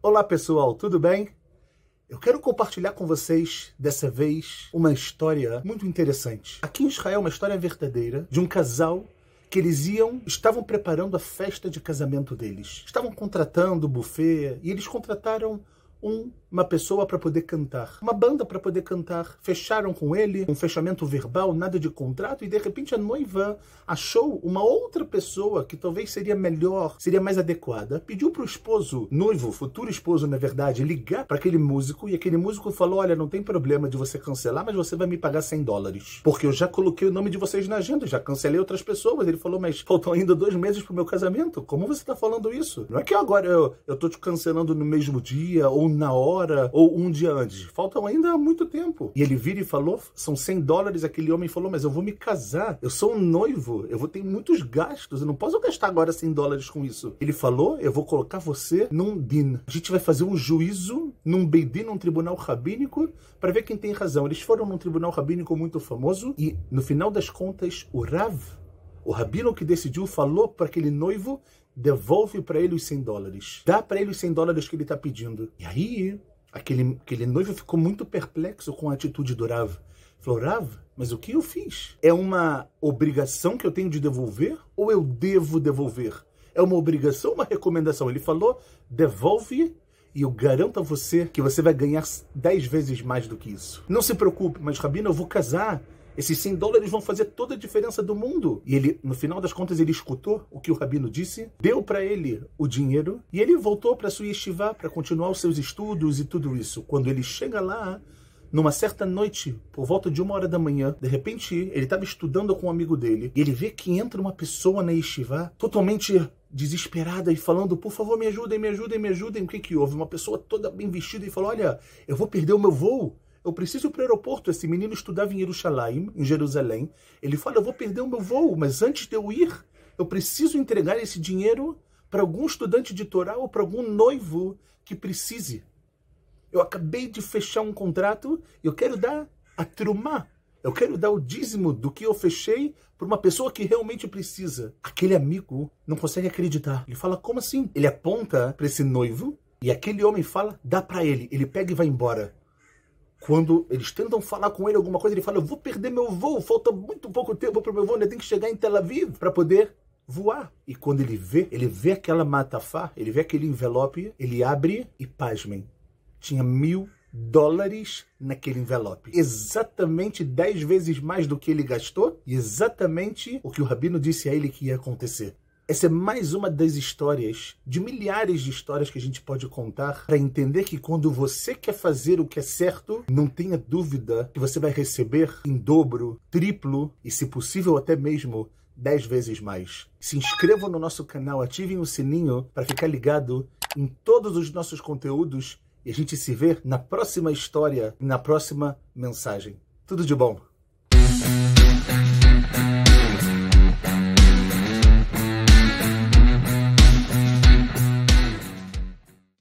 Olá pessoal, tudo bem? Eu quero compartilhar com vocês, dessa vez, uma história muito interessante. Aqui em Israel, uma história verdadeira de um casal que eles iam, estavam preparando a festa de casamento deles. Estavam contratando o buffet e eles contrataram um, uma pessoa para poder cantar, uma banda para poder cantar. Fecharam com ele um fechamento verbal, nada de contrato, e de repente a noiva achou uma outra pessoa que talvez seria melhor, seria mais adequada. Pediu para o esposo, noivo, futuro esposo, na verdade, ligar para aquele músico, e aquele músico falou: Olha, não tem problema de você cancelar, mas você vai me pagar 100 dólares, porque eu já coloquei o nome de vocês na agenda, já cancelei outras pessoas. Ele falou: Mas faltam ainda dois meses para o meu casamento? Como você está falando isso? Não é que agora eu, eu tô te cancelando no mesmo dia ou na hora ou um dia antes. Faltam ainda muito tempo. E ele vira e falou: são 100 dólares. Aquele homem falou: mas eu vou me casar. Eu sou um noivo. Eu vou ter muitos gastos. Eu não posso gastar agora 100 dólares com isso. Ele falou: eu vou colocar você num din. A gente vai fazer um juízo num beidin, num tribunal rabínico, para ver quem tem razão. Eles foram num tribunal rabínico muito famoso e, no final das contas, o Rav, o rabino que decidiu, falou para aquele noivo devolve para ele os 100 dólares. Dá para ele os 100 dólares que ele está pedindo. E aí, aquele, aquele noivo ficou muito perplexo com a atitude do Rav. Falou, Rav, mas o que eu fiz? É uma obrigação que eu tenho de devolver ou eu devo devolver? É uma obrigação uma recomendação? Ele falou, devolve e eu garanto a você que você vai ganhar 10 vezes mais do que isso. Não se preocupe, mas Rabino, eu vou casar. Esses 100 dólares vão fazer toda a diferença do mundo. E ele, no final das contas, ele escutou o que o rabino disse, deu para ele o dinheiro e ele voltou para sua yeshiva para continuar os seus estudos e tudo isso. Quando ele chega lá, numa certa noite, por volta de uma hora da manhã, de repente ele estava estudando com um amigo dele e ele vê que entra uma pessoa na yeshiva totalmente desesperada e falando, por favor, me ajudem, me ajudem, me ajudem. O que que houve? Uma pessoa toda bem vestida e falou, olha, eu vou perder o meu voo. Eu preciso ir para o aeroporto. Esse menino estudava em Jerusalém, em Jerusalém. Ele fala: Eu vou perder o meu voo, mas antes de eu ir, eu preciso entregar esse dinheiro para algum estudante de Torá ou para algum noivo que precise. Eu acabei de fechar um contrato e eu quero dar a trumá. Eu quero dar o dízimo do que eu fechei para uma pessoa que realmente precisa. Aquele amigo não consegue acreditar. Ele fala: Como assim? Ele aponta para esse noivo e aquele homem fala: Dá para ele. Ele pega e vai embora quando eles tentam falar com ele alguma coisa, ele fala: Eu vou perder meu voo, falta muito pouco tempo para o meu voo, ainda tenho que chegar em Tel Aviv para poder voar. E quando ele vê, ele vê aquela matafá, ele vê aquele envelope, ele abre e pasmem. Tinha mil dólares naquele envelope. Exatamente dez vezes mais do que ele gastou e exatamente o que o rabino disse a ele que ia acontecer. Essa é mais uma das histórias, de milhares de histórias que a gente pode contar, para entender que quando você quer fazer o que é certo, não tenha dúvida que você vai receber em dobro, triplo e, se possível, até mesmo dez vezes mais. Se inscrevam no nosso canal, ativem o sininho para ficar ligado em todos os nossos conteúdos e a gente se vê na próxima história, na próxima mensagem. Tudo de bom!